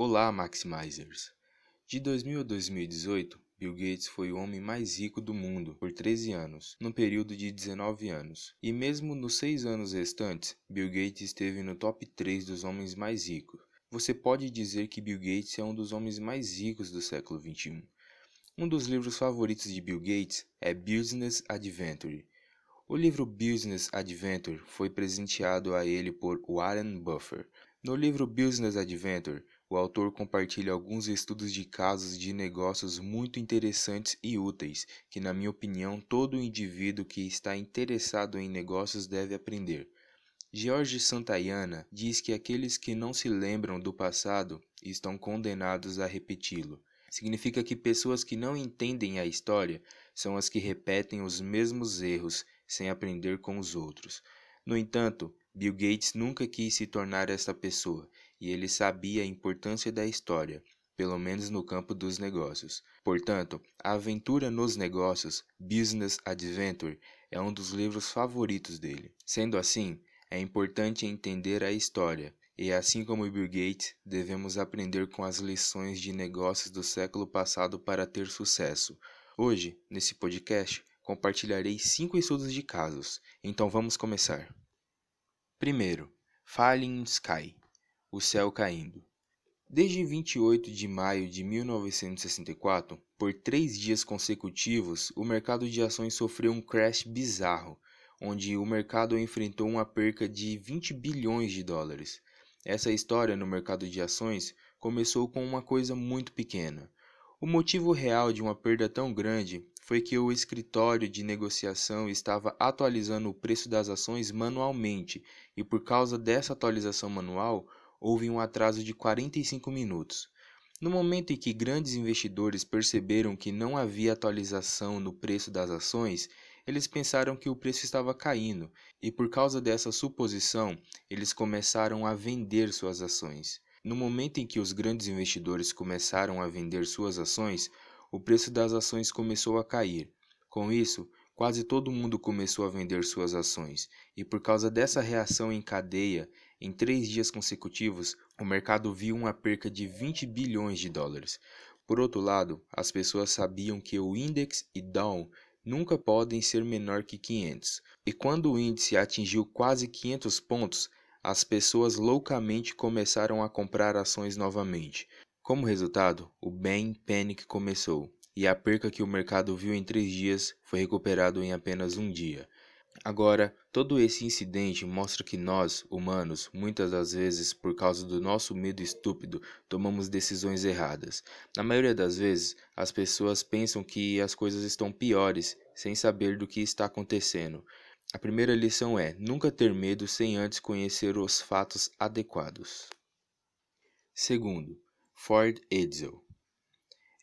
Olá, Maximizers! De 2000 a 2018, Bill Gates foi o homem mais rico do mundo por 13 anos, num período de 19 anos. E mesmo nos 6 anos restantes, Bill Gates esteve no top 3 dos homens mais ricos. Você pode dizer que Bill Gates é um dos homens mais ricos do século 21. Um dos livros favoritos de Bill Gates é Business Adventure. O livro Business Adventure foi presenteado a ele por Warren Buffett. No livro Business Adventure, o autor compartilha alguns estudos de casos de negócios muito interessantes e úteis, que, na minha opinião, todo indivíduo que está interessado em negócios deve aprender. George Santayana diz que aqueles que não se lembram do passado estão condenados a repeti-lo. Significa que pessoas que não entendem a história são as que repetem os mesmos erros sem aprender com os outros. No entanto, Bill Gates nunca quis se tornar esta pessoa e ele sabia a importância da história, pelo menos no campo dos negócios. Portanto, A Aventura nos Negócios, Business Adventure, é um dos livros favoritos dele. Sendo assim, é importante entender a história, e assim como Bill Gates, devemos aprender com as lições de negócios do século passado para ter sucesso. Hoje, nesse podcast, compartilharei cinco estudos de casos, então vamos começar. Primeiro, Falling Sky o céu caindo. Desde 28 de maio de 1964, por três dias consecutivos, o mercado de ações sofreu um crash bizarro, onde o mercado enfrentou uma perca de 20 bilhões de dólares. Essa história no mercado de ações começou com uma coisa muito pequena. O motivo real de uma perda tão grande foi que o escritório de negociação estava atualizando o preço das ações manualmente, e por causa dessa atualização manual, houve um atraso de 45 minutos. No momento em que grandes investidores perceberam que não havia atualização no preço das ações, eles pensaram que o preço estava caindo e, por causa dessa suposição, eles começaram a vender suas ações. No momento em que os grandes investidores começaram a vender suas ações, o preço das ações começou a cair. Com isso, quase todo mundo começou a vender suas ações, e por causa dessa reação em cadeia, em três dias consecutivos, o mercado viu uma perca de 20 bilhões de dólares. Por outro lado, as pessoas sabiam que o Index e Dow nunca podem ser menor que 500, e quando o índice atingiu quase 500 pontos, as pessoas loucamente começaram a comprar ações novamente. Como resultado, o Bang Panic começou, e a perca que o mercado viu em três dias foi recuperado em apenas um dia. Agora, todo esse incidente mostra que nós, humanos, muitas das vezes, por causa do nosso medo estúpido, tomamos decisões erradas. Na maioria das vezes, as pessoas pensam que as coisas estão piores, sem saber do que está acontecendo. A primeira lição é: nunca ter medo sem antes conhecer os fatos adequados. Segundo, Ford Edsel.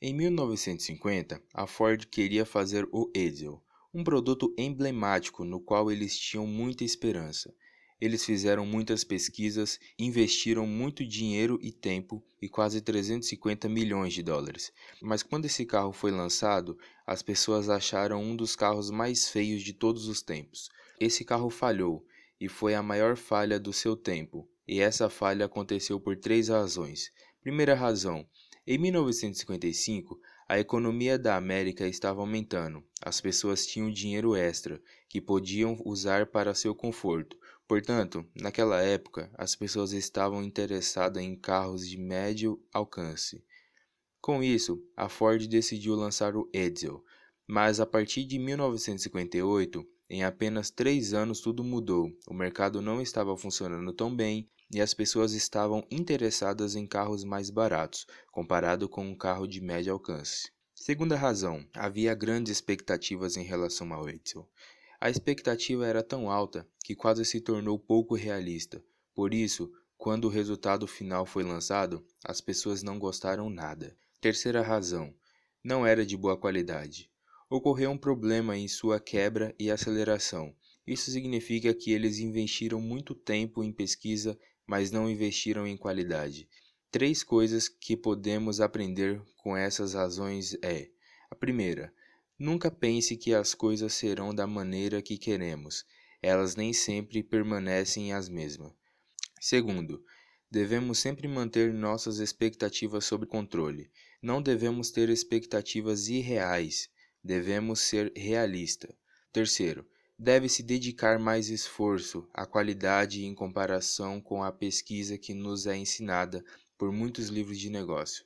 Em 1950, a Ford queria fazer o Edsel, um produto emblemático no qual eles tinham muita esperança. Eles fizeram muitas pesquisas, investiram muito dinheiro e tempo e quase 350 milhões de dólares. Mas quando esse carro foi lançado, as pessoas acharam um dos carros mais feios de todos os tempos. Esse carro falhou e foi a maior falha do seu tempo. E essa falha aconteceu por três razões. Primeira razão: em 1955, a economia da América estava aumentando. As pessoas tinham dinheiro extra que podiam usar para seu conforto. Portanto, naquela época, as pessoas estavam interessadas em carros de médio alcance. Com isso, a Ford decidiu lançar o Edsel, mas a partir de 1958, em apenas três anos tudo mudou. O mercado não estava funcionando tão bem e as pessoas estavam interessadas em carros mais baratos, comparado com um carro de médio alcance. Segunda razão, havia grandes expectativas em relação ao Edsel. A expectativa era tão alta que quase se tornou pouco realista. Por isso, quando o resultado final foi lançado, as pessoas não gostaram nada. Terceira razão, não era de boa qualidade. Ocorreu um problema em sua quebra e aceleração. Isso significa que eles investiram muito tempo em pesquisa mas não investiram em qualidade. Três coisas que podemos aprender com essas razões é: a primeira, nunca pense que as coisas serão da maneira que queremos, elas nem sempre permanecem as mesmas. Segundo, Devemos sempre manter nossas expectativas sob controle. Não devemos ter expectativas irreais. Devemos ser realista. Terceiro, deve-se dedicar mais esforço à qualidade em comparação com a pesquisa que nos é ensinada por muitos livros de negócio.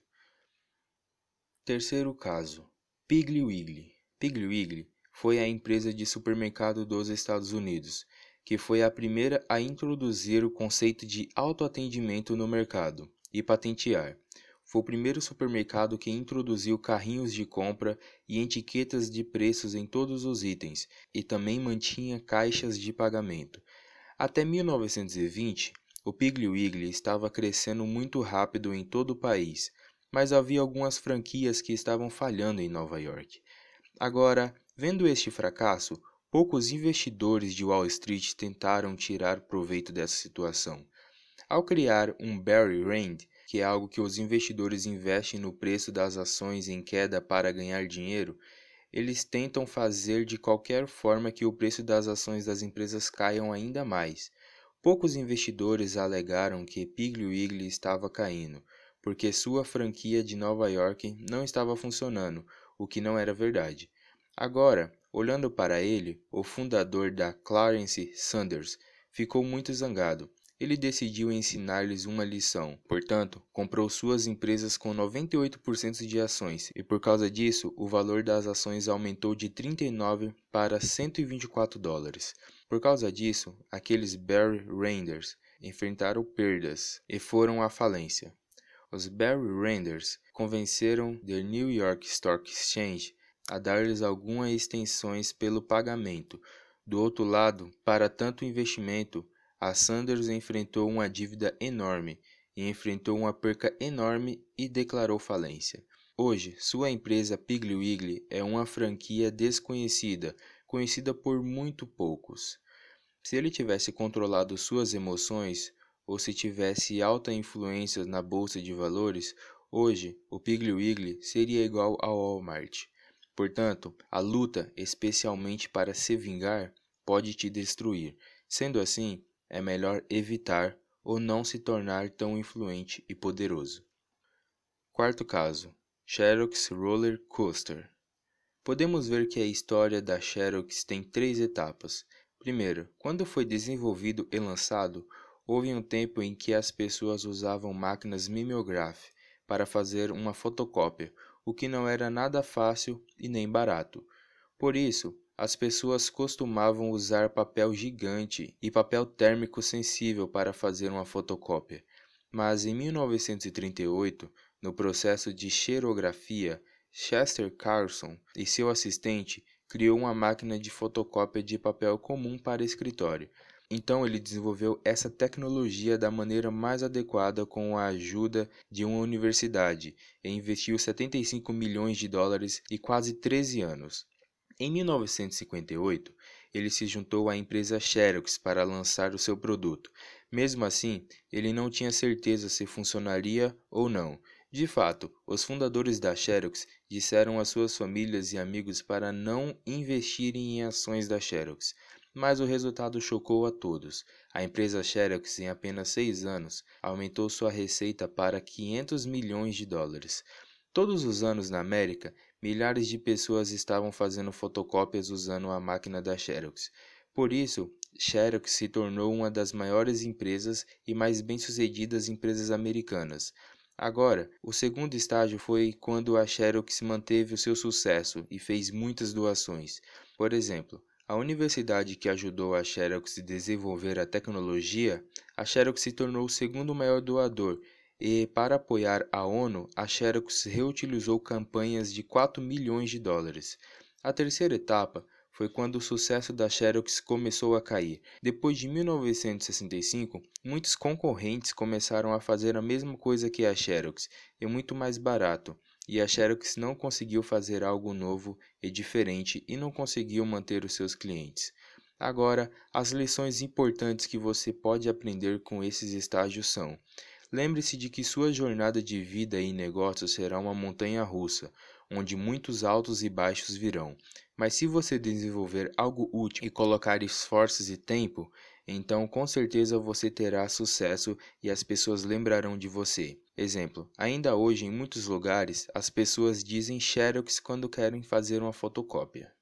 Terceiro caso, Piggly Wiggly. Piggly Wiggly foi a empresa de supermercado dos Estados Unidos, que foi a primeira a introduzir o conceito de autoatendimento no mercado e patentear. Foi o primeiro supermercado que introduziu carrinhos de compra e etiquetas de preços em todos os itens e também mantinha caixas de pagamento. Até 1920, o Piggly Wiggly estava crescendo muito rápido em todo o país, mas havia algumas franquias que estavam falhando em Nova York. Agora, vendo este fracasso, poucos investidores de Wall Street tentaram tirar proveito dessa situação. Ao criar um Barry Rand, que é algo que os investidores investem no preço das ações em queda para ganhar dinheiro, eles tentam fazer de qualquer forma que o preço das ações das empresas caiam ainda mais. Poucos investidores alegaram que Piggly Wiggly estava caindo, porque sua franquia de Nova York não estava funcionando, o que não era verdade. Agora, olhando para ele, o fundador da Clarence Sanders ficou muito zangado. Ele decidiu ensinar-lhes uma lição. Portanto, comprou suas empresas com 98% de ações, e por causa disso, o valor das ações aumentou de 39 para 124 dólares. Por causa disso, aqueles Barry Renders enfrentaram perdas e foram à falência. Os Barry Renders convenceram The New York Stock Exchange a dar-lhes algumas extensões pelo pagamento. Do outro lado, para tanto investimento, a Sanders enfrentou uma dívida enorme e enfrentou uma perca enorme e declarou falência. Hoje, sua empresa Piggly Wiggly é uma franquia desconhecida, conhecida por muito poucos. Se ele tivesse controlado suas emoções, ou se tivesse alta influência na bolsa de valores, hoje o Piggly Wiggly seria igual ao Walmart. Portanto, a luta, especialmente para se vingar, pode te destruir. Sendo assim, é melhor evitar ou não se tornar tão influente e poderoso. Quarto caso: Xerox Roller Coaster. Podemos ver que a história da Xerox tem três etapas. Primeiro, quando foi desenvolvido e lançado, Houve um tempo em que as pessoas usavam máquinas mimeograph para fazer uma fotocópia, o que não era nada fácil e nem barato. Por isso, as pessoas costumavam usar papel gigante e papel térmico sensível para fazer uma fotocópia. Mas em 1938, no processo de xerografia, Chester Carlson e seu assistente criou uma máquina de fotocópia de papel comum para escritório. Então ele desenvolveu essa tecnologia da maneira mais adequada com a ajuda de uma universidade e investiu 75 milhões de dólares e quase 13 anos. Em 1958, ele se juntou à empresa Xerox para lançar o seu produto. Mesmo assim, ele não tinha certeza se funcionaria ou não. De fato, os fundadores da Xerox disseram às suas famílias e amigos para não investirem em ações da Xerox mas o resultado chocou a todos. A empresa Xerox, em apenas seis anos, aumentou sua receita para 500 milhões de dólares. Todos os anos na América, milhares de pessoas estavam fazendo fotocópias usando a máquina da Xerox. Por isso, Xerox se tornou uma das maiores empresas e mais bem-sucedidas empresas americanas. Agora, o segundo estágio foi quando a Xerox manteve o seu sucesso e fez muitas doações. Por exemplo, a universidade que ajudou a Xerox a desenvolver a tecnologia, a Xerox se tornou o segundo maior doador e, para apoiar a ONU, a Xerox reutilizou campanhas de 4 milhões de dólares. A terceira etapa foi quando o sucesso da Xerox começou a cair. Depois de 1965, muitos concorrentes começaram a fazer a mesma coisa que a Xerox, e muito mais barato e a Xerox não conseguiu fazer algo novo e diferente e não conseguiu manter os seus clientes. Agora, as lições importantes que você pode aprender com esses estágios são: lembre-se de que sua jornada de vida e negócios será uma montanha russa, onde muitos altos e baixos virão. Mas se você desenvolver algo útil e colocar esforços e tempo, Então, com certeza você terá sucesso e as pessoas lembrarão de você. Exemplo: ainda hoje em muitos lugares as pessoas dizem Xerox quando querem fazer uma fotocópia.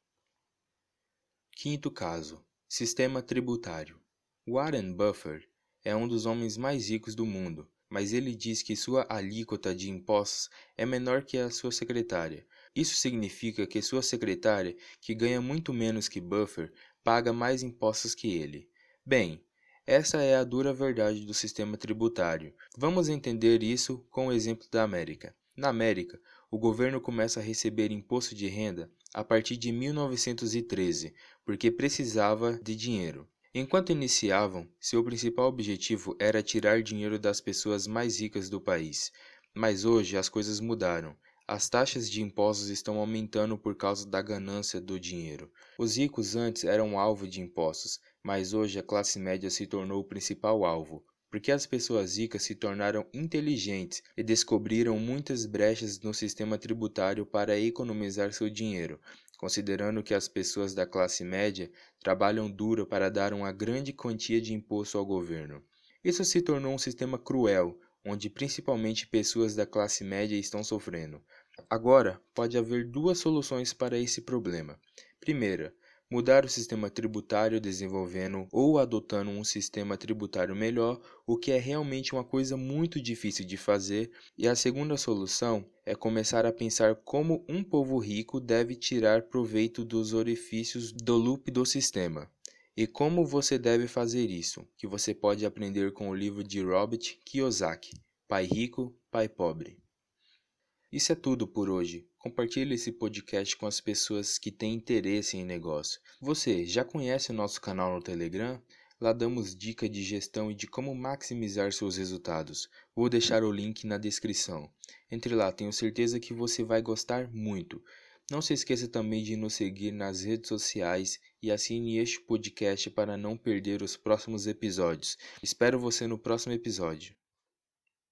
Quinto caso: Sistema tributário. Warren Buffett é um dos homens mais ricos do mundo, mas ele diz que sua alíquota de impostos é menor que a sua secretária. Isso significa que sua secretária, que ganha muito menos que Buffett, paga mais impostos que ele. Bem, essa é a dura verdade do sistema tributário. Vamos entender isso com o exemplo da América. Na América, o governo começa a receber imposto de renda a partir de 1913, porque precisava de dinheiro. Enquanto iniciavam, seu principal objetivo era tirar dinheiro das pessoas mais ricas do país. Mas hoje as coisas mudaram. As taxas de impostos estão aumentando por causa da ganância do dinheiro. Os ricos antes eram alvo de impostos, mas hoje a classe média se tornou o principal alvo, porque as pessoas ricas se tornaram inteligentes e descobriram muitas brechas no sistema tributário para economizar seu dinheiro, considerando que as pessoas da classe média trabalham duro para dar uma grande quantia de imposto ao governo. Isso se tornou um sistema cruel, onde principalmente pessoas da classe média estão sofrendo. Agora, pode haver duas soluções para esse problema. Primeira, mudar o sistema tributário desenvolvendo ou adotando um sistema tributário melhor, o que é realmente uma coisa muito difícil de fazer, e a segunda solução é começar a pensar como um povo rico deve tirar proveito dos orifícios do loop do sistema. E como você deve fazer isso, que você pode aprender com o livro de Robert Kiyosaki, Pai Rico, Pai Pobre. Isso é tudo por hoje. Compartilhe esse podcast com as pessoas que têm interesse em negócio. Você já conhece o nosso canal no Telegram? Lá damos dica de gestão e de como maximizar seus resultados. Vou deixar o link na descrição. Entre lá, tenho certeza que você vai gostar muito. Não se esqueça também de nos seguir nas redes sociais e assine este podcast para não perder os próximos episódios. Espero você no próximo episódio.